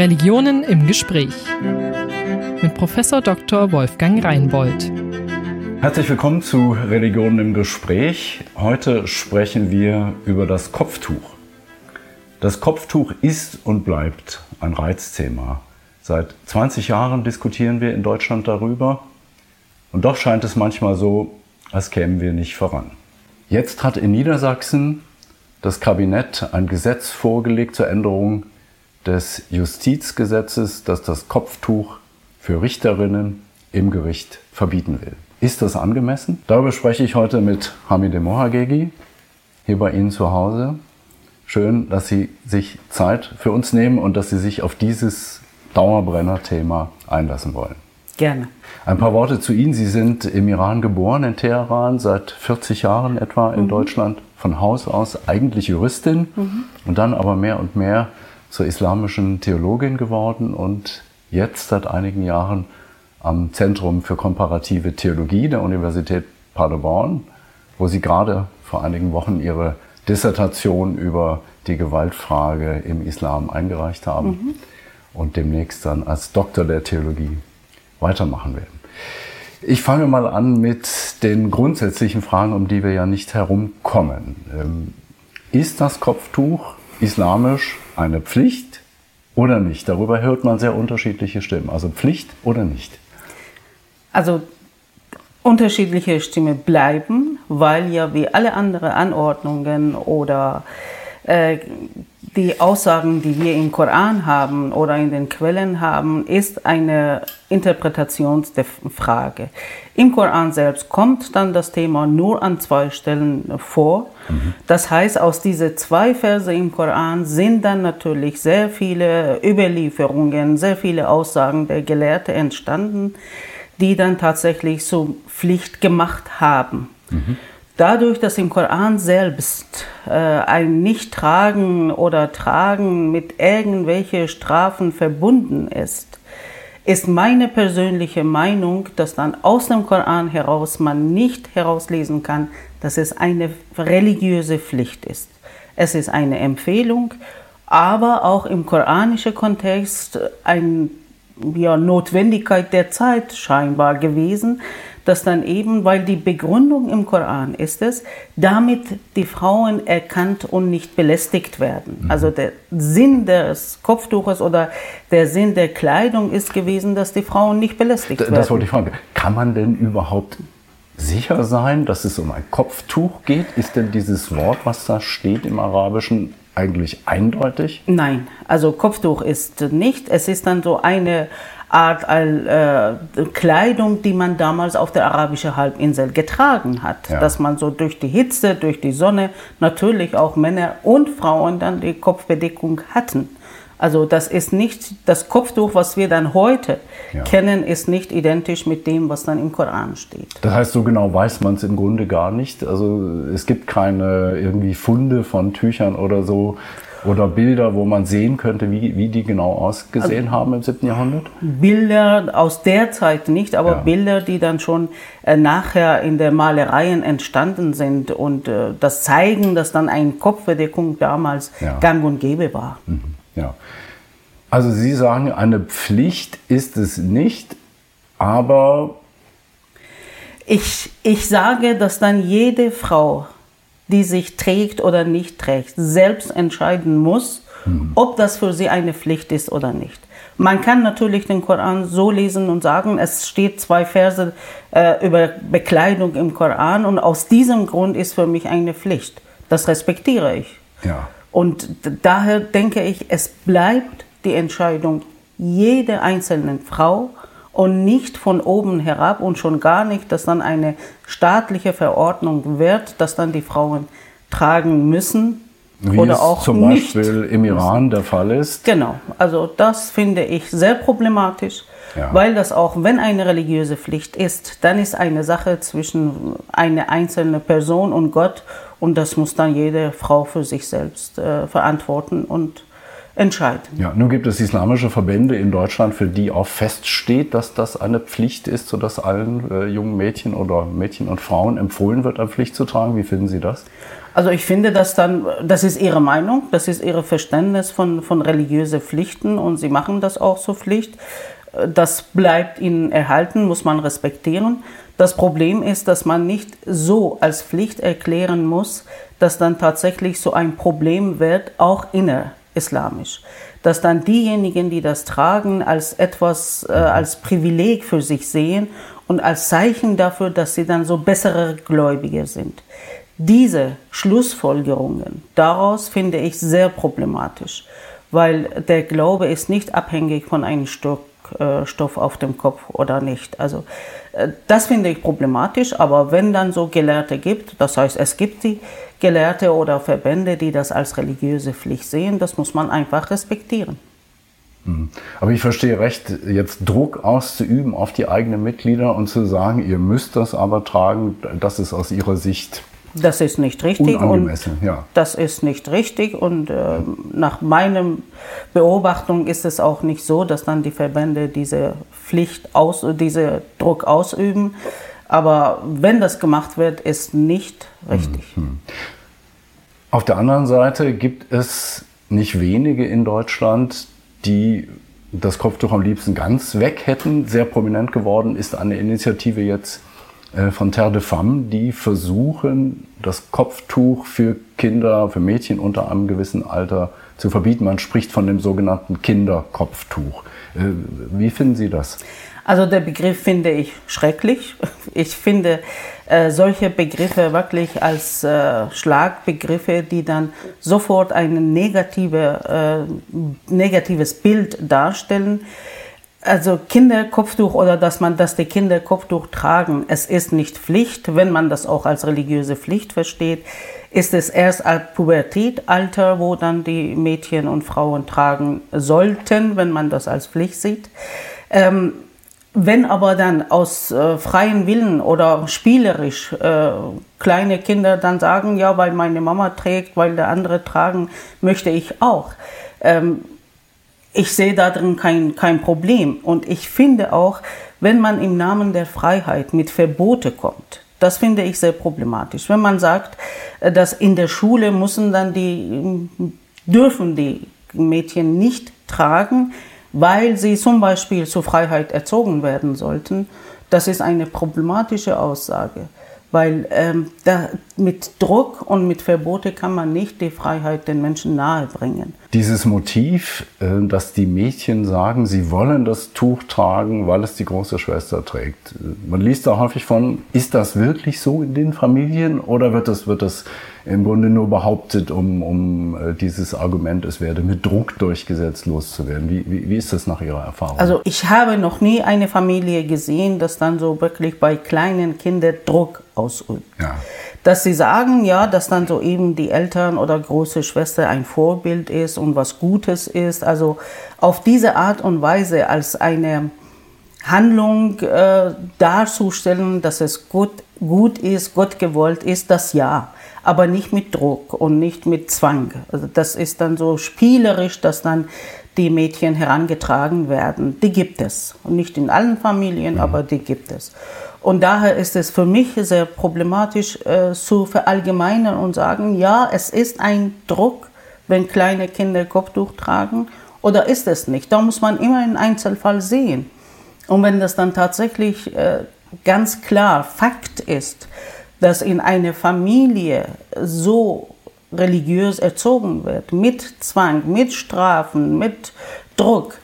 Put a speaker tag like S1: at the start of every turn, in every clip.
S1: Religionen im Gespräch mit Professor Dr. Wolfgang Reinbold.
S2: Herzlich willkommen zu Religionen im Gespräch. Heute sprechen wir über das Kopftuch. Das Kopftuch ist und bleibt ein Reizthema. Seit 20 Jahren diskutieren wir in Deutschland darüber und doch scheint es manchmal so, als kämen wir nicht voran. Jetzt hat in Niedersachsen das Kabinett ein Gesetz vorgelegt zur Änderung des Justizgesetzes, das das Kopftuch für Richterinnen im Gericht verbieten will. Ist das angemessen? Darüber spreche ich heute mit Hamide Mohagegi hier bei Ihnen zu Hause. Schön, dass Sie sich Zeit für uns nehmen und dass Sie sich auf dieses Dauerbrenner-Thema einlassen wollen.
S3: Gerne.
S2: Ein paar Worte zu Ihnen. Sie sind im Iran geboren, in Teheran, seit 40 Jahren etwa in mhm. Deutschland, von Haus aus eigentlich Juristin mhm. und dann aber mehr und mehr zur islamischen Theologin geworden und jetzt seit einigen Jahren am Zentrum für komparative Theologie der Universität Paderborn, wo Sie gerade vor einigen Wochen Ihre Dissertation über die Gewaltfrage im Islam eingereicht haben mhm. und demnächst dann als Doktor der Theologie weitermachen werden. Ich fange mal an mit den grundsätzlichen Fragen, um die wir ja nicht herumkommen. Ähm, ist das Kopftuch islamisch eine Pflicht oder nicht? Darüber hört man sehr unterschiedliche Stimmen. Also Pflicht oder nicht?
S3: Also unterschiedliche Stimmen bleiben, weil ja wie alle anderen Anordnungen oder äh, die Aussagen, die wir im Koran haben oder in den Quellen haben, ist eine Interpretationsfrage. Im Koran selbst kommt dann das Thema nur an zwei Stellen vor. Mhm. Das heißt, aus diesen zwei Verse im Koran sind dann natürlich sehr viele Überlieferungen, sehr viele Aussagen der Gelehrten entstanden, die dann tatsächlich zur Pflicht gemacht haben. Mhm. Dadurch, dass im Koran selbst äh, ein Nicht-Tragen oder Tragen mit irgendwelchen Strafen verbunden ist, ist meine persönliche Meinung, dass dann aus dem Koran heraus man nicht herauslesen kann, dass es eine religiöse Pflicht ist. Es ist eine Empfehlung, aber auch im koranischen Kontext eine ja, Notwendigkeit der Zeit scheinbar gewesen, dass dann eben, weil die Begründung im Koran ist es, damit die Frauen erkannt und nicht belästigt werden. Mhm. Also der Sinn des Kopftuches oder der Sinn der Kleidung ist gewesen, dass die Frauen nicht belästigt
S2: das
S3: werden.
S2: Das wollte ich fragen. Kann man denn überhaupt sicher sein, dass es um ein Kopftuch geht? Ist denn dieses Wort, was da steht im Arabischen, eigentlich eindeutig?
S3: Nein, also Kopftuch ist nicht. Es ist dann so eine Art äh, Kleidung, die man damals auf der arabischen Halbinsel getragen hat. Ja. Dass man so durch die Hitze, durch die Sonne natürlich auch Männer und Frauen dann die Kopfbedeckung hatten. Also das ist nicht das Kopftuch, was wir dann heute ja. kennen, ist nicht identisch mit dem, was dann im Koran steht.
S2: Das heißt, so genau weiß man es im Grunde gar nicht. Also es gibt keine irgendwie Funde von Tüchern oder so, oder Bilder, wo man sehen könnte, wie, wie die genau ausgesehen also, haben im 7. Jahrhundert?
S3: Bilder aus der Zeit nicht, aber ja. Bilder, die dann schon äh, nachher in der Malereien entstanden sind und äh, das zeigen, dass dann eine Kopfbedeckung damals ja. gang und gäbe war.
S2: Mhm. Ja. Also Sie sagen, eine Pflicht ist es nicht, aber...
S3: Ich, ich sage, dass dann jede Frau die sich trägt oder nicht trägt, selbst entscheiden muss, mhm. ob das für sie eine Pflicht ist oder nicht. Man kann natürlich den Koran so lesen und sagen, es steht zwei Verse äh, über Bekleidung im Koran und aus diesem Grund ist für mich eine Pflicht. Das respektiere ich. Ja. Und daher denke ich, es bleibt die Entscheidung jeder einzelnen Frau, und nicht von oben herab und schon gar nicht, dass dann eine staatliche Verordnung wird, dass dann die Frauen tragen müssen
S2: Wie oder es auch zum nicht Beispiel im Iran müssen. der Fall ist.
S3: Genau, also das finde ich sehr problematisch, ja. weil das auch, wenn eine religiöse Pflicht ist, dann ist eine Sache zwischen einer einzelnen Person und Gott und das muss dann jede Frau für sich selbst äh, verantworten und entscheiden.
S2: Ja, nun gibt es islamische Verbände in Deutschland, für die auch feststeht, dass das eine Pflicht ist, sodass allen äh, jungen Mädchen oder Mädchen und Frauen empfohlen wird, eine Pflicht zu tragen. Wie finden Sie das?
S3: Also ich finde, dass dann, das ist ihre Meinung, das ist ihr Verständnis von, von religiösen Pflichten und sie machen das auch zur Pflicht. Das bleibt ihnen erhalten, muss man respektieren. Das Problem ist, dass man nicht so als Pflicht erklären muss, dass dann tatsächlich so ein Problem wird, auch innerislamisch. Dass dann diejenigen, die das tragen, als etwas, äh, als Privileg für sich sehen und als Zeichen dafür, dass sie dann so bessere Gläubige sind. Diese Schlussfolgerungen daraus finde ich sehr problematisch, weil der Glaube ist nicht abhängig von einem Stück äh, Stoff auf dem Kopf oder nicht. Also äh, das finde ich problematisch, aber wenn dann so Gelehrte gibt, das heißt es gibt die Gelehrte oder Verbände, die das als religiöse Pflicht sehen, das muss man einfach respektieren.
S2: Hm. Aber ich verstehe recht, jetzt Druck auszuüben auf die eigenen Mitglieder und zu sagen, ihr müsst das aber tragen, das ist aus ihrer Sicht
S3: das ist nicht richtig.
S2: Und ja.
S3: Das ist nicht richtig. Und äh, nach meinem Beobachtung ist es auch nicht so, dass dann die Verbände diese Pflicht aus, diese Druck ausüben. Aber wenn das gemacht wird, ist nicht richtig. Mhm.
S2: Auf der anderen Seite gibt es nicht wenige in Deutschland, die das Kopftuch am liebsten ganz weg hätten. Sehr prominent geworden ist eine Initiative jetzt von Terre de Femme, die versuchen, das Kopftuch für Kinder, für Mädchen unter einem gewissen Alter zu verbieten. Man spricht von dem sogenannten Kinderkopftuch. Äh, wie finden Sie das?
S3: Also der Begriff finde ich schrecklich. Ich finde äh, solche Begriffe wirklich als äh, Schlagbegriffe, die dann sofort ein negative, äh, negatives Bild darstellen. Also Kinderkopftuch oder dass man, dass die Kinder Kopftuch tragen, es ist nicht Pflicht, wenn man das auch als religiöse Pflicht versteht, ist es erst ab Pubertätalter, wo dann die Mädchen und Frauen tragen sollten, wenn man das als Pflicht sieht. Ähm, wenn aber dann aus äh, freien Willen oder spielerisch äh, kleine Kinder dann sagen, ja, weil meine Mama trägt, weil der andere tragen, möchte ich auch. Ähm, ich sehe darin kein, kein Problem. Und ich finde auch, wenn man im Namen der Freiheit mit Verbote kommt, das finde ich sehr problematisch. Wenn man sagt, äh, dass in der Schule müssen dann die, dürfen die Mädchen nicht tragen, weil sie zum Beispiel zur Freiheit erzogen werden sollten, das ist eine problematische Aussage. Weil ähm, da, mit Druck und mit Verbote kann man nicht die Freiheit den Menschen nahebringen.
S2: Dieses Motiv, äh, dass die Mädchen sagen, sie wollen das Tuch tragen, weil es die große Schwester trägt. Man liest da häufig von, ist das wirklich so in den Familien oder wird das, wird das im Grunde nur behauptet, um, um äh, dieses Argument, es werde mit Druck durchgesetzt, loszuwerden. Wie, wie, wie ist das nach Ihrer Erfahrung?
S3: Also ich habe noch nie eine Familie gesehen, dass dann so wirklich bei kleinen Kindern Druck ausübt. Ja. Dass sie sagen, ja, dass dann so eben die Eltern oder große Schwester ein Vorbild ist und was Gutes ist. Also auf diese Art und Weise als eine Handlung äh, darzustellen, dass es gut, gut ist, Gott gewollt ist, das ja aber nicht mit Druck und nicht mit Zwang. Also das ist dann so spielerisch, dass dann die Mädchen herangetragen werden. Die gibt es. Und nicht in allen Familien, mhm. aber die gibt es. Und daher ist es für mich sehr problematisch äh, zu verallgemeinern und sagen, ja, es ist ein Druck, wenn kleine Kinder Kopftuch tragen, oder ist es nicht? Da muss man immer einen Einzelfall sehen. Und wenn das dann tatsächlich äh, ganz klar Fakt ist, dass in einer Familie so religiös erzogen wird, mit Zwang, mit Strafen, mit Druck.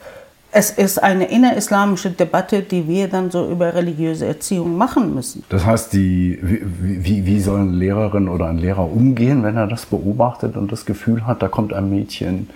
S3: Es ist eine innerislamische Debatte, die wir dann so über religiöse Erziehung machen müssen.
S2: Das heißt, die, wie, wie soll eine Lehrerin oder ein Lehrer umgehen, wenn er das beobachtet und das Gefühl hat, da kommt ein Mädchen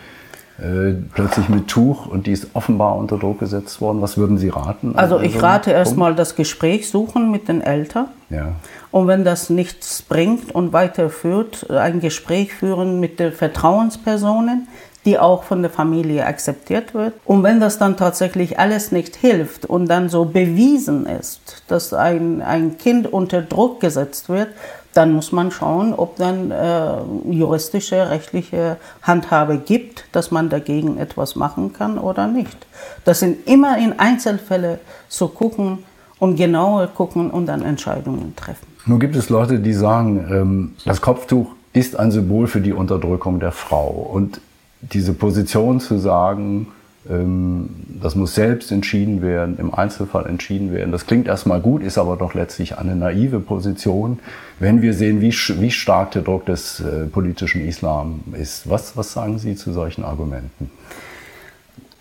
S2: äh, plötzlich mit Tuch und die ist offenbar unter Druck gesetzt worden. Was würden Sie raten?
S3: Also ich rate erstmal das Gespräch suchen mit den Eltern. Ja. Und wenn das nichts bringt und weiterführt, ein Gespräch führen mit den Vertrauenspersonen, die auch von der Familie akzeptiert wird. Und wenn das dann tatsächlich alles nicht hilft und dann so bewiesen ist, dass ein, ein Kind unter Druck gesetzt wird, dann muss man schauen, ob dann äh, juristische, rechtliche Handhabe gibt, dass man dagegen etwas machen kann oder nicht. Das sind immer in Einzelfälle zu gucken und genauer gucken und dann Entscheidungen treffen.
S2: Nun gibt es Leute, die sagen, ähm, das Kopftuch ist ein Symbol für die Unterdrückung der Frau. Und diese Position zu sagen, das muss selbst entschieden werden, im Einzelfall entschieden werden. Das klingt erstmal gut, ist aber doch letztlich eine naive Position, wenn wir sehen, wie, wie stark der Druck des äh, politischen Islam ist. Was, was sagen Sie zu solchen Argumenten?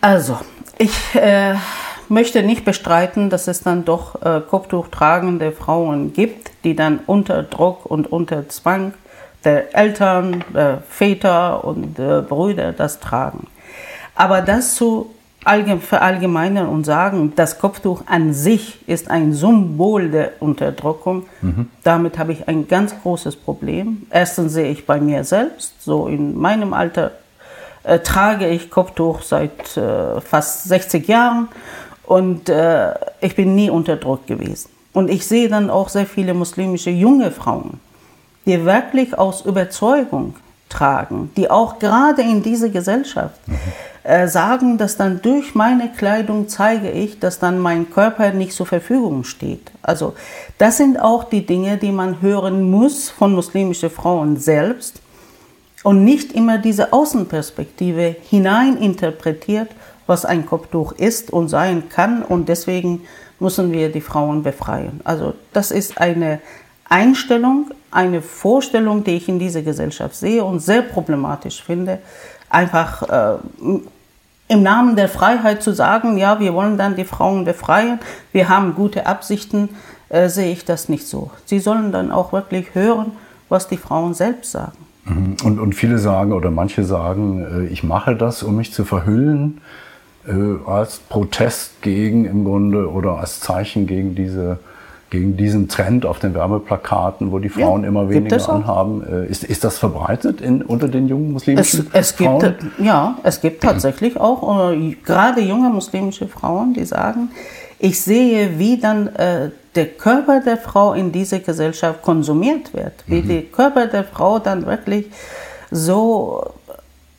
S3: Also, ich äh, möchte nicht bestreiten, dass es dann doch äh, Kopftuch tragende Frauen gibt, die dann unter Druck und unter Zwang der Eltern, der Väter und der Brüder das tragen. Aber das zu verallgemeinern und sagen, das Kopftuch an sich ist ein Symbol der Unterdrückung, mhm. damit habe ich ein ganz großes Problem. Erstens sehe ich bei mir selbst, so in meinem Alter äh, trage ich Kopftuch seit äh, fast 60 Jahren und äh, ich bin nie unter Druck gewesen. Und ich sehe dann auch sehr viele muslimische junge Frauen, die wirklich aus Überzeugung tragen, die auch gerade in dieser Gesellschaft mhm. äh, sagen, dass dann durch meine Kleidung zeige ich, dass dann mein Körper nicht zur Verfügung steht. Also das sind auch die Dinge, die man hören muss von muslimischen Frauen selbst und nicht immer diese Außenperspektive hineininterpretiert, was ein Kopftuch ist und sein kann und deswegen müssen wir die Frauen befreien. Also das ist eine Einstellung, eine Vorstellung, die ich in dieser Gesellschaft sehe und sehr problematisch finde, einfach äh, im Namen der Freiheit zu sagen, ja, wir wollen dann die Frauen befreien, wir haben gute Absichten, äh, sehe ich das nicht so. Sie sollen dann auch wirklich hören, was die Frauen selbst sagen.
S2: Mhm. Und, und viele sagen oder manche sagen, äh, ich mache das, um mich zu verhüllen, äh, als Protest gegen im Grunde oder als Zeichen gegen diese gegen diesen Trend auf den Werbeplakaten, wo die Frauen ja, immer weniger anhaben. Äh, ist, ist das verbreitet in, unter den jungen muslimischen
S3: es, es
S2: Frauen?
S3: Gibt, ja, es gibt tatsächlich auch äh, gerade junge muslimische Frauen, die sagen, ich sehe, wie dann äh, der Körper der Frau in dieser Gesellschaft konsumiert wird, wie mhm. der Körper der Frau dann wirklich so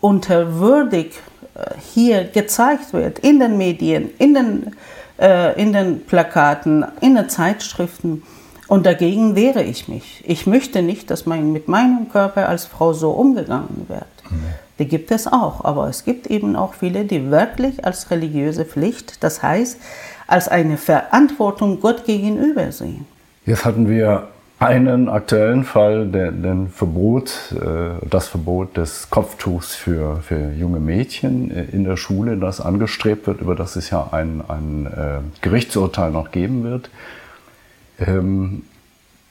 S3: unterwürdig äh, hier gezeigt wird, in den Medien, in den äh, in den Plakaten, in den Zeitschriften. Und dagegen wehre ich mich. Ich möchte nicht, dass mein, mit meinem Körper als Frau so umgegangen wird. Mhm. Die gibt es auch, aber es gibt eben auch viele, die wirklich als religiöse Pflicht, das heißt als eine Verantwortung Gott gegenüber sehen.
S2: Jetzt hatten wir einen aktuellen Fall, der, den Verbot, äh, das Verbot des Kopftuchs für, für junge Mädchen äh, in der Schule, das angestrebt wird, über das es ja ein, ein äh, Gerichtsurteil noch geben wird. Ähm,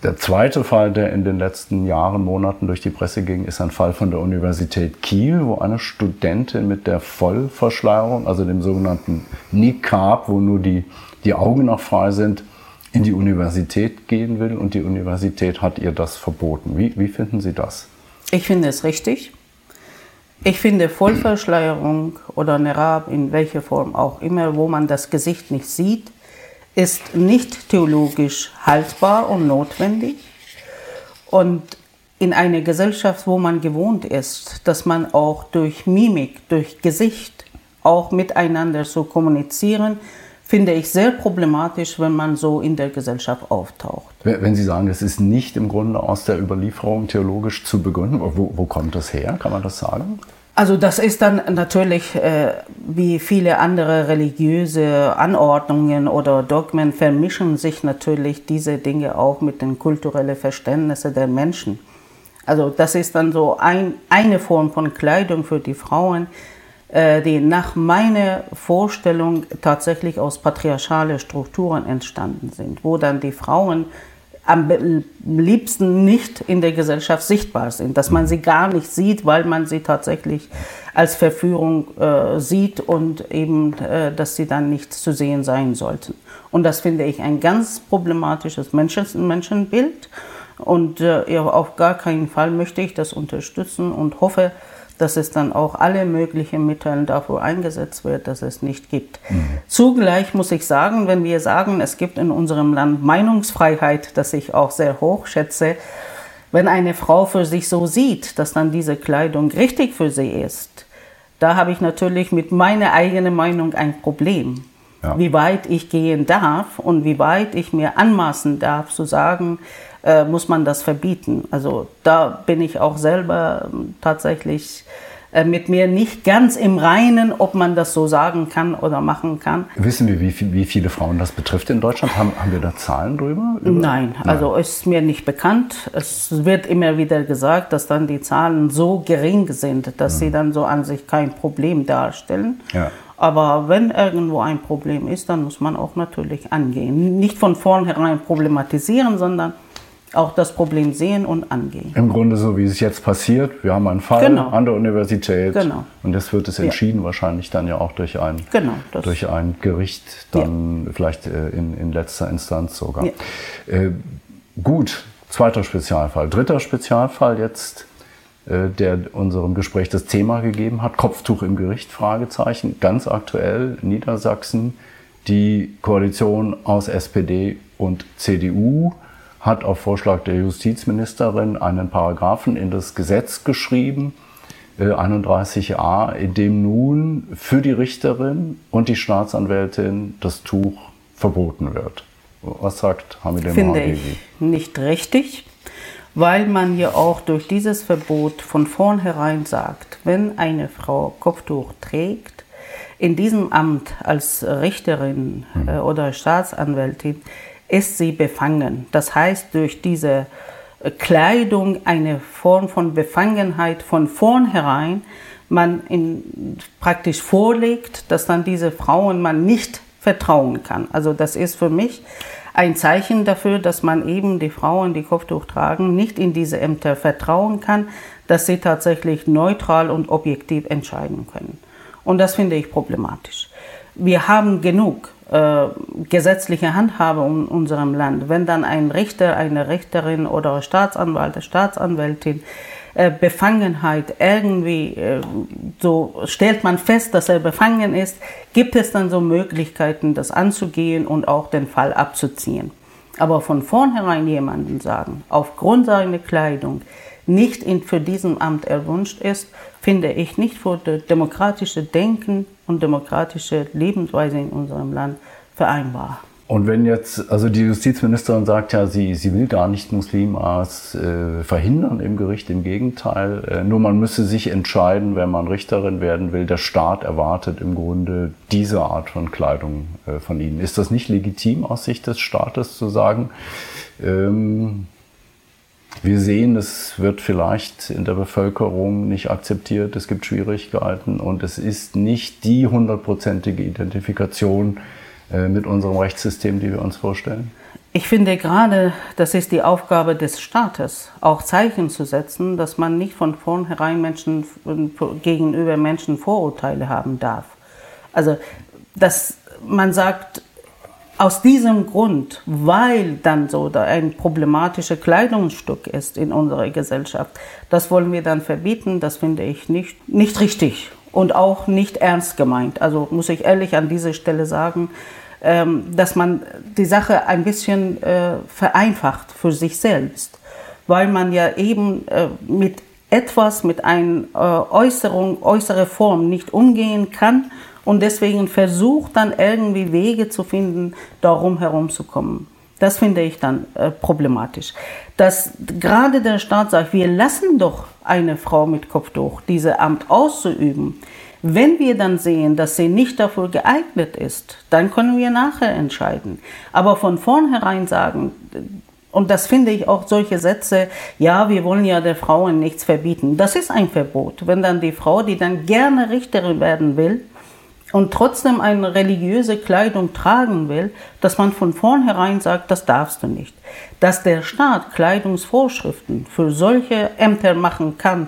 S2: der zweite Fall, der in den letzten Jahren, Monaten durch die Presse ging, ist ein Fall von der Universität Kiel, wo eine Studentin mit der Vollverschleierung, also dem sogenannten Niqab, wo nur die, die Augen noch frei sind, in die Universität gehen will und die Universität hat ihr das verboten. Wie, wie finden Sie das?
S3: Ich finde es richtig. Ich finde Vollverschleierung oder Nerab in welcher Form auch immer, wo man das Gesicht nicht sieht, ist nicht theologisch haltbar und notwendig. Und in einer Gesellschaft, wo man gewohnt ist, dass man auch durch Mimik, durch Gesicht auch miteinander so kommunizieren, finde ich sehr problematisch, wenn man so in der Gesellschaft auftaucht.
S2: Wenn Sie sagen, es ist nicht im Grunde aus der Überlieferung theologisch zu begründen, wo, wo kommt das her? Kann man das sagen?
S3: Also das ist dann natürlich äh, wie viele andere religiöse Anordnungen oder Dogmen vermischen sich natürlich diese Dinge auch mit den kulturellen Verständnissen der Menschen. Also das ist dann so ein, eine Form von Kleidung für die Frauen, die nach meiner Vorstellung tatsächlich aus patriarchalen Strukturen entstanden sind, wo dann die Frauen am liebsten nicht in der Gesellschaft sichtbar sind, dass man sie gar nicht sieht, weil man sie tatsächlich als Verführung äh, sieht und eben, äh, dass sie dann nicht zu sehen sein sollten. Und das finde ich ein ganz problematisches Menschen Menschenbild und äh, auf gar keinen Fall möchte ich das unterstützen und hoffe, dass es dann auch alle möglichen Mittel dafür eingesetzt wird, dass es nicht gibt. Mhm. Zugleich muss ich sagen, wenn wir sagen, es gibt in unserem Land Meinungsfreiheit, das ich auch sehr hoch schätze, wenn eine Frau für sich so sieht, dass dann diese Kleidung richtig für sie ist, da habe ich natürlich mit meiner eigenen Meinung ein Problem. Ja. Wie weit ich gehen darf und wie weit ich mir anmaßen darf zu sagen, äh, muss man das verbieten. Also da bin ich auch selber ähm, tatsächlich äh, mit mir nicht ganz im Reinen, ob man das so sagen kann oder machen kann.
S2: Wissen wir, wie, wie viele Frauen das betrifft in Deutschland? Haben, haben wir da Zahlen drüber?
S3: Nein, Nein, also ist mir nicht bekannt. Es wird immer wieder gesagt, dass dann die Zahlen so gering sind, dass mhm. sie dann so an sich kein Problem darstellen. Ja. Aber wenn irgendwo ein Problem ist, dann muss man auch natürlich angehen. Nicht von vornherein problematisieren, sondern auch das Problem sehen und angehen.
S2: Im Grunde so, wie es jetzt passiert. Wir haben einen Fall genau. an der Universität genau. und jetzt wird es entschieden, ja. wahrscheinlich dann ja auch durch ein, genau, durch ein Gericht, dann ja. vielleicht äh, in, in letzter Instanz sogar. Ja. Äh, gut, zweiter Spezialfall. Dritter Spezialfall jetzt, der unserem Gespräch das Thema gegeben hat. Kopftuch im Gericht, Fragezeichen. Ganz aktuell, Niedersachsen, die Koalition aus SPD und CDU hat auf Vorschlag der Justizministerin einen Paragraphen in das Gesetz geschrieben, 31a, äh, in dem nun für die Richterin und die Staatsanwältin das Tuch verboten wird. Was sagt Hamid
S3: Finde ich nicht richtig, weil man ja auch durch dieses Verbot von vornherein sagt, wenn eine Frau Kopftuch trägt, in diesem Amt als Richterin hm. Äh, oder Staatsanwältin ist sie befangen. Das heißt, durch diese äh, Kleidung eine Form von Befangenheit von vornherein man in, praktisch vorlegt, dass dann diese Frauen man nicht vertrauen kann. Also das ist für mich ein Zeichen dafür, dass man eben die Frauen, die Kopftuch tragen, nicht in diese Ämter vertrauen kann, dass sie tatsächlich neutral und objektiv entscheiden können. Und das finde ich problematisch. Wir haben genug äh, gesetzliche Handhabung in unserem Land. Wenn dann ein Richter, eine Richterin oder Staatsanwalt, Staatsanwältin äh, Befangenheit irgendwie äh, so stellt man fest, dass er befangen ist, gibt es dann so Möglichkeiten, das anzugehen und auch den Fall abzuziehen. Aber von vornherein jemanden sagen, aufgrund seiner Kleidung nicht für diesen Amt erwünscht ist, finde ich nicht für das demokratische Denken und demokratische Lebensweise in unserem Land vereinbar.
S2: Und wenn jetzt, also die Justizministerin sagt ja, sie, sie will gar nicht Muslimas äh, verhindern im Gericht, im Gegenteil. Äh, nur man müsse sich entscheiden, wenn man Richterin werden will. Der Staat erwartet im Grunde diese Art von Kleidung äh, von ihnen. Ist das nicht legitim aus Sicht des Staates zu sagen, ähm, wir sehen, es wird vielleicht in der Bevölkerung nicht akzeptiert, es gibt Schwierigkeiten und es ist nicht die hundertprozentige Identifikation mit unserem Rechtssystem, die wir uns vorstellen?
S3: Ich finde gerade, das ist die Aufgabe des Staates, auch Zeichen zu setzen, dass man nicht von vornherein Menschen gegenüber Menschen Vorurteile haben darf. Also, dass man sagt, aus diesem Grund, weil dann so ein problematisches Kleidungsstück ist in unserer Gesellschaft, das wollen wir dann verbieten, das finde ich nicht, nicht richtig und auch nicht ernst gemeint. Also muss ich ehrlich an dieser Stelle sagen, ähm, dass man die Sache ein bisschen äh, vereinfacht für sich selbst, weil man ja eben äh, mit etwas, mit einer äh, Äußerung, äußere Form nicht umgehen kann und deswegen versucht dann irgendwie Wege zu finden, darum herumzukommen. Das finde ich dann äh, problematisch. Dass gerade der Staat sagt, wir lassen doch eine Frau mit Kopftuch diese Amt auszuüben. Wenn wir dann sehen, dass sie nicht dafür geeignet ist, dann können wir nachher entscheiden. Aber von vornherein sagen, und das finde ich auch solche Sätze, ja, wir wollen ja der Frauen nichts verbieten. Das ist ein Verbot. Wenn dann die Frau, die dann gerne Richterin werden will, und trotzdem eine religiöse Kleidung tragen will, dass man von vornherein sagt, das darfst du nicht. Dass der Staat Kleidungsvorschriften für solche Ämter machen kann,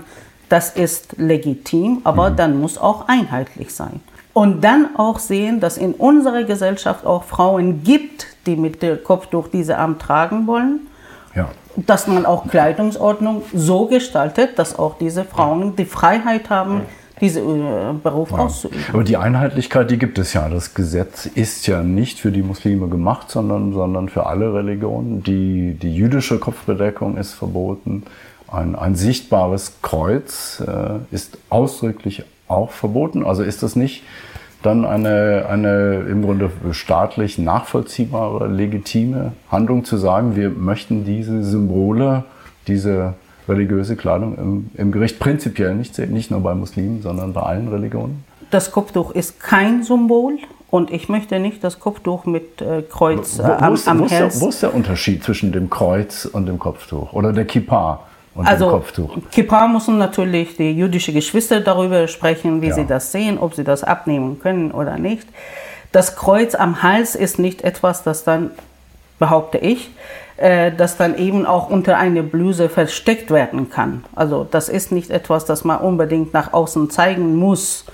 S3: das ist legitim, aber mhm. dann muss auch einheitlich sein. Und dann auch sehen, dass in unserer Gesellschaft auch Frauen gibt, die mit dem Kopf durch diese Amt tragen wollen. Ja. dass man auch Kleidungsordnung so gestaltet, dass auch diese Frauen die Freiheit haben, diesen äh, Beruf ja. auszuüben.
S2: Aber die Einheitlichkeit, die gibt es ja. Das Gesetz ist ja nicht für die Muslime gemacht, sondern, sondern für alle Religionen. Die, die jüdische Kopfbedeckung ist verboten. Ein, ein sichtbares Kreuz äh, ist ausdrücklich auch verboten. Also ist das nicht dann eine, eine im Grunde staatlich nachvollziehbare, legitime Handlung zu sagen, wir möchten diese Symbole, diese religiöse Kleidung im, im Gericht prinzipiell nicht sehen, nicht nur bei Muslimen, sondern bei allen Religionen?
S3: Das Kopftuch ist kein Symbol und ich möchte nicht das Kopftuch mit äh, Kreuz äh,
S2: am,
S3: am
S2: wo, ist,
S3: Hals.
S2: wo ist der Unterschied zwischen dem Kreuz und dem Kopftuch oder der Kippa? und
S3: also,
S2: dem Kopftuch?
S3: Kippa müssen natürlich die jüdischen Geschwister darüber sprechen, wie
S2: Ja.
S3: sie das sehen, ob sie das abnehmen können oder nicht. Das Kreuz am Hals ist nicht etwas, das dann, behaupte ich, äh, das dann eben auch unter eine Bluse versteckt werden kann. Also das ist nicht etwas, das man unbedingt nach außen zeigen muss.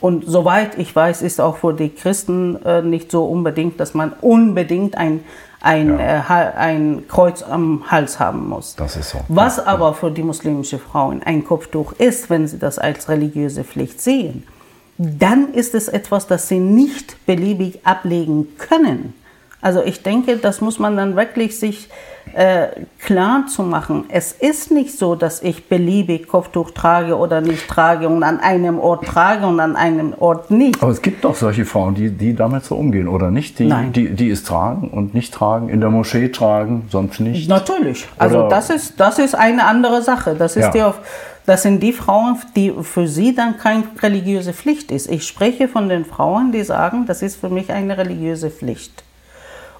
S3: Und soweit ich weiß, ist auch für die Christen äh, nicht so unbedingt, dass man unbedingt ein, ein,
S2: Ja.
S3: äh, ein Kreuz am Hals haben muss.
S2: Das ist so.
S3: Was aber für die muslimische Frauen ein Kopftuch ist, wenn sie das als religiöse Pflicht sehen, dann ist es etwas, das sie nicht beliebig ablegen können. Also ich denke, das muss man dann wirklich sich äh, klar zu machen. Es ist nicht so, dass ich beliebig Kopftuch trage oder nicht trage und an einem Ort trage und an einem Ort nicht.
S2: Aber es gibt doch solche Frauen, die, die damit so umgehen, oder nicht? Die,
S3: Nein.
S2: Die, die es tragen und nicht tragen, in der Moschee tragen, sonst nicht.
S3: Natürlich. Also
S2: Oder-
S3: das ist, das ist eine andere Sache. Das, ist
S2: Ja.
S3: die, das sind die Frauen, die für sie dann keine religiöse Pflicht ist. Ich spreche von den Frauen, die sagen, das ist für mich eine religiöse Pflicht.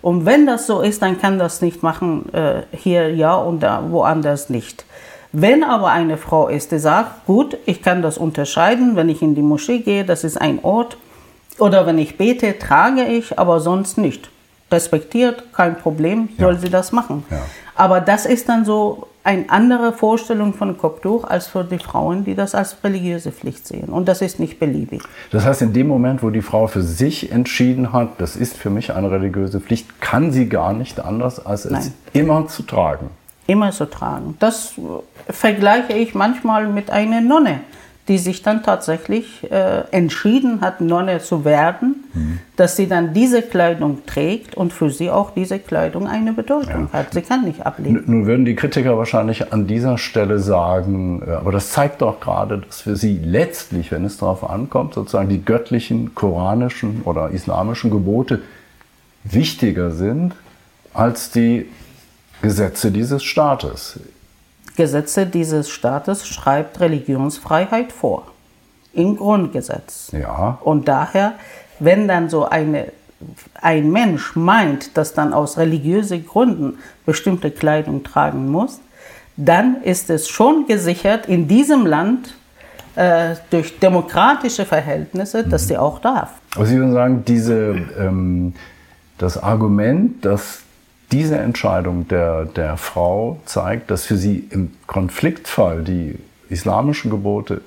S3: Und wenn das so ist, dann kann das nicht machen, äh, hier ja und da, woanders nicht. Wenn aber eine Frau ist, die sagt, gut, ich kann das unterscheiden, wenn ich in die Moschee gehe, das ist ein Ort, oder wenn ich bete, trage ich, aber sonst nicht. Respektiert, kein Problem, soll sie das machen.
S2: Ja.
S3: Aber das ist dann so eine andere Vorstellung von Kopftuch als für die Frauen, die das als religiöse Pflicht sehen. Und das ist nicht beliebig.
S2: Das heißt, in dem Moment, wo die Frau für sich entschieden hat, das ist für mich eine religiöse Pflicht, kann sie gar nicht anders, als es
S3: Nein.
S2: immer zu tragen.
S3: immer zu tragen. Das vergleiche ich manchmal mit einer Nonne, die sich dann tatsächlich äh, entschieden hat, Nonne zu werden, dass sie dann diese Kleidung trägt und für sie auch diese Kleidung eine Bedeutung hat. Sie kann nicht ablegen.
S2: N- Nun würden die Kritiker wahrscheinlich an dieser Stelle sagen, äh, aber das zeigt doch gerade, dass für sie letztlich, wenn es darauf ankommt, sozusagen die göttlichen, koranischen oder islamischen Gebote wichtiger sind als die Gesetze dieses Staates.
S3: Gesetze dieses Staates schreibt Religionsfreiheit vor. Im Grundgesetz.
S2: Ja,
S3: Und daher, wenn dann so eine, ein Mensch meint, dass dann aus religiösen Gründen bestimmte Kleidung tragen muss, dann ist es schon gesichert in diesem Land äh, durch demokratische Verhältnisse, dass sie auch darf.
S2: aber Sie würden sagen, diese, ähm, das Argument, dass diese Entscheidung der, der Frau zeigt, dass für sie im Konfliktfall die islamischen Gebote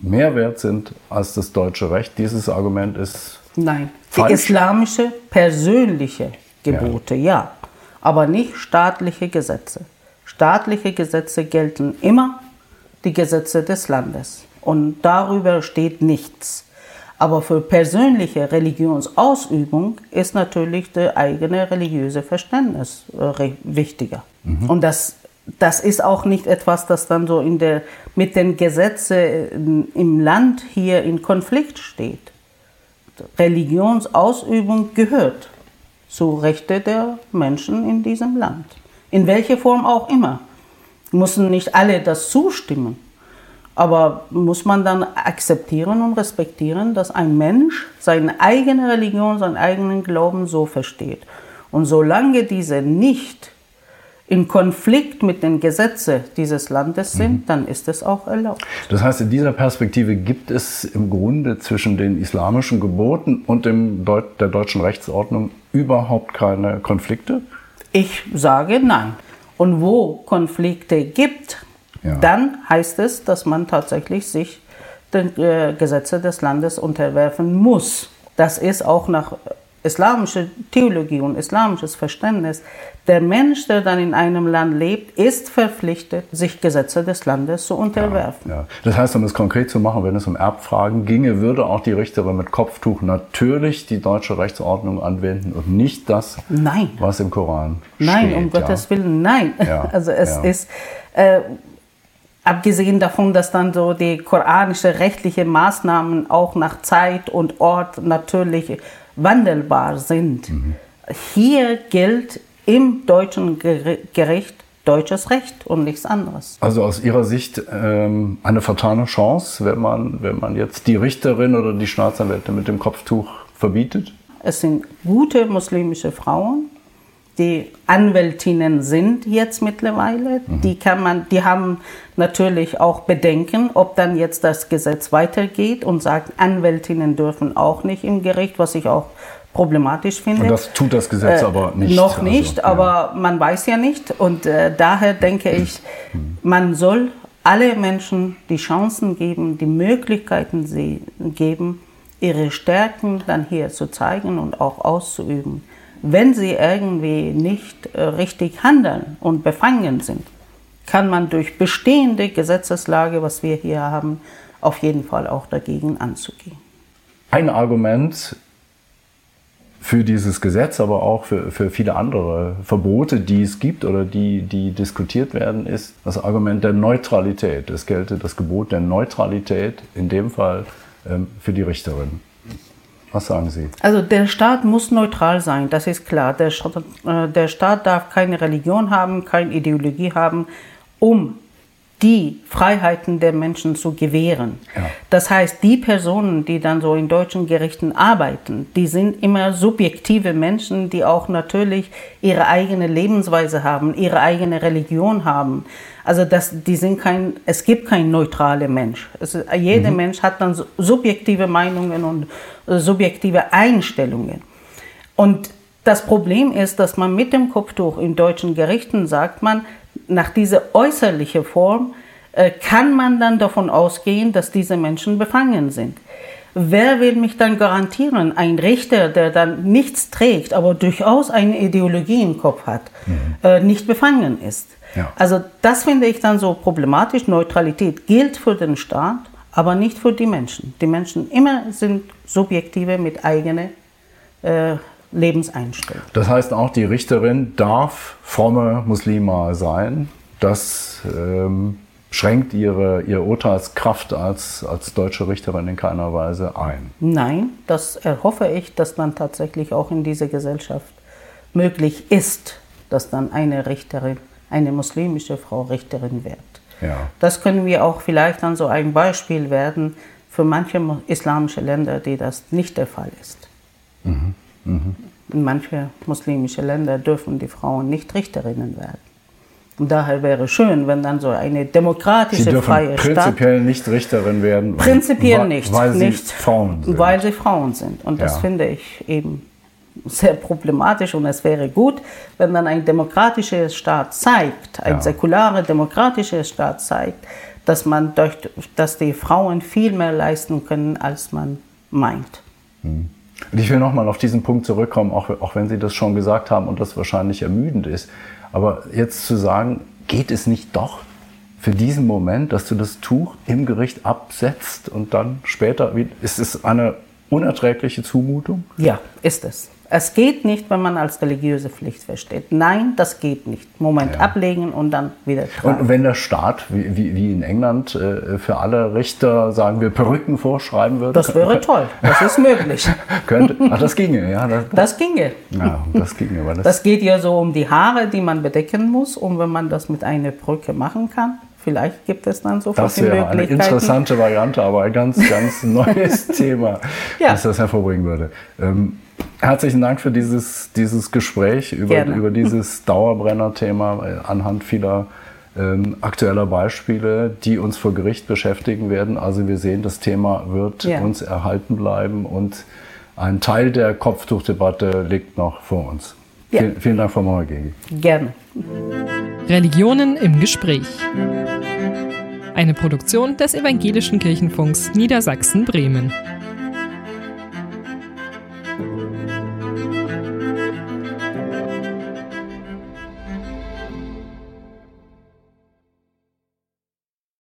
S2: mehr wert sind als das deutsche Recht, dieses Argument ist
S3: Nein, die
S2: Falsch.
S3: islamische persönliche Gebote, ja. aber nicht staatliche Gesetze. Staatliche Gesetze gelten immer die Gesetze des Landes und darüber steht nichts. Aber für persönliche Religionsausübung ist natürlich das eigene religiöse Verständnis äh, wichtiger. Und das, das ist auch nicht etwas, das dann so in der, mit den Gesetzen im Land hier in Konflikt steht. Religionsausübung gehört zu Rechte der Menschen in diesem Land. In welcher Form auch immer. Müssen nicht alle das zustimmen. Aber muss man dann akzeptieren und respektieren, dass ein Mensch seine eigene Religion, seinen eigenen Glauben so versteht. Und solange diese nicht in Konflikt mit den Gesetzen dieses Landes sind, dann ist es auch erlaubt.
S2: Das heißt, in dieser Perspektive gibt es im Grunde zwischen den islamischen Geboten und dem Deut der deutschen Rechtsordnung überhaupt keine Konflikte?
S3: Ich sage nein. Und wo Konflikte gibt,
S2: Ja.
S3: dann heißt es, dass man tatsächlich sich den äh, Gesetze des Landes unterwerfen muss. Das ist auch nach islamische Theologie und islamisches Verständnis, der Mensch, der dann in einem Land lebt, ist verpflichtet, sich Gesetze des Landes zu unterwerfen.
S2: Ja, ja. Das heißt, um es konkret zu machen, wenn es um Erbfragen ginge, würde auch die Richterin mit Kopftuch natürlich die deutsche Rechtsordnung anwenden und nicht das,
S3: nein.
S2: was im Koran
S3: nein,
S2: steht.
S3: Nein, um Gottes Willen, nein.
S2: Ja,
S3: also es
S2: ja.
S3: ist... Äh, Abgesehen davon, dass dann so die koranische rechtliche Maßnahmen auch nach Zeit und Ort natürlich wandelbar sind. Mhm. Hier gilt im deutschen Gericht deutsches Recht und nichts anderes.
S2: Also aus Ihrer Sicht ähm, eine vertane Chance, wenn man, wenn man jetzt die Richterin oder die Staatsanwältin mit dem Kopftuch verbietet?
S3: Es sind gute muslimische Frauen, die Anwältinnen sind jetzt mittlerweile. Mhm. Die kann man, die haben natürlich auch Bedenken, ob dann jetzt das Gesetz weitergeht und sagt, Anwältinnen dürfen auch nicht im Gericht, was ich auch problematisch finde.
S2: Und das tut das Gesetz äh, aber nicht.
S3: Noch nicht, also, aber ja. man weiß ja nicht. Und äh, daher denke ich, mhm. man soll alle Menschen die Chancen geben, die Möglichkeiten geben, ihre Stärken dann hier zu zeigen und auch auszuüben wenn sie irgendwie nicht äh, richtig handeln und befangen sind, kann man durch bestehende Gesetzeslage, was wir hier haben, auf jeden Fall auch dagegen anzugehen.
S2: Ein Argument für dieses Gesetz, aber auch für, für viele andere Verbote, die es gibt oder die, die diskutiert werden, ist das Argument der Neutralität. Es gelte das Gebot der Neutralität, in dem Fall ähm, für die Richterin. Was sagen Sie?
S3: Also der Staat muss neutral sein, das ist klar. Der, äh, der Staat darf keine Religion haben, keine Ideologie haben, um die Freiheiten der Menschen zu gewähren. Ja. Das heißt, die Personen, die dann so in deutschen Gerichten arbeiten, die sind immer subjektive Menschen, die auch natürlich ihre eigene Lebensweise haben, ihre eigene Religion haben. Also das, die sind kein, es gibt kein neutrale Mensch. Es, jeder mhm. Mensch hat dann subjektive Meinungen und äh, subjektive Einstellungen. Und das Problem ist, dass man mit dem Kopftuch in deutschen Gerichten sagt man, nach dieser äußerlichen Form äh, kann man dann davon ausgehen, dass diese Menschen befangen sind. Wer will mich dann garantieren? Ein Richter, der dann nichts trägt, aber durchaus eine Ideologie im Kopf hat, mhm. äh, nicht befangen ist. Ja. Also das finde ich dann so problematisch. Neutralität gilt für den Staat, aber nicht für die Menschen. Die Menschen immer sind Subjektive mit eigener äh, Lebenseinstellung.
S2: Das heißt auch, die Richterin darf fromme Muslima sein. Das ähm, schränkt ihre, ihre Urteilskraft als, als deutsche Richterin in keiner Weise ein.
S3: Nein, das erhoffe ich, dass dann tatsächlich auch in dieser Gesellschaft möglich ist, dass dann eine Richterin, eine muslimische Frau Richterin wird. Ja. Das können wir auch vielleicht dann so ein Beispiel werden für manche islamische Länder, die das nicht der Fall ist. Mhm. Mhm. In manche muslimische Länder dürfen die Frauen nicht Richterinnen werden. Und daher wäre schön, wenn dann so eine demokratische,
S2: sie dürfen
S3: freie
S2: Stadt. prinzipiell nicht Richterin werden.
S3: Prinzipiell weil, nicht.
S2: Weil sie
S3: nicht,
S2: Frauen sind.
S3: Weil sie Frauen sind. Und das ja. finde ich eben sehr problematisch. Und es wäre gut, wenn dann ein demokratischer Staat zeigt, ein ja. säkularer demokratischer Staat zeigt, dass man durch, dass die Frauen viel mehr leisten können, als man meint.
S2: Hm. Und ich will nochmal auf diesen Punkt zurückkommen, auch, auch wenn Sie das schon gesagt haben und das wahrscheinlich ermüdend ist. Aber jetzt zu sagen, geht es nicht doch für diesen Moment, dass du das Tuch im Gericht absetzt und dann später, ist es eine unerträgliche Zumutung?
S3: Ja, ist es. Es geht nicht, wenn man als religiöse Pflicht versteht. Nein, das geht nicht. Moment ja. ablegen und dann wieder
S2: tragen. Und wenn der Staat, wie, wie, wie in England, äh, für alle Richter, sagen wir, Perücken vorschreiben würde?
S3: Das wäre toll. Das ist möglich.
S2: könnte, ach, das ginge, ja.
S3: Das, das ginge.
S2: Ja, das ginge.
S3: Das, das geht ja so um die Haare, die man bedecken muss. Und wenn man das mit einer Perücke machen kann, Vielleicht gibt es dann so
S2: Das wäre eine interessante Variante, aber ein ganz, ganz neues Thema, ja. das das hervorbringen würde. Ähm, Herzlichen Dank für dieses, dieses Gespräch über, über dieses Dauerbrenner-Thema äh, anhand vieler ähm, aktueller Beispiele, die uns vor Gericht beschäftigen werden. Also wir sehen, das Thema wird ja. uns erhalten bleiben und ein Teil der Kopftuchdebatte liegt noch vor uns. Ja. Vielen, vielen Dank, Frau Mauergegi.
S3: Gerne.
S1: Religionen im Gespräch. Eine Produktion des Evangelischen Kirchenfunks Niedersachsen-Bremen.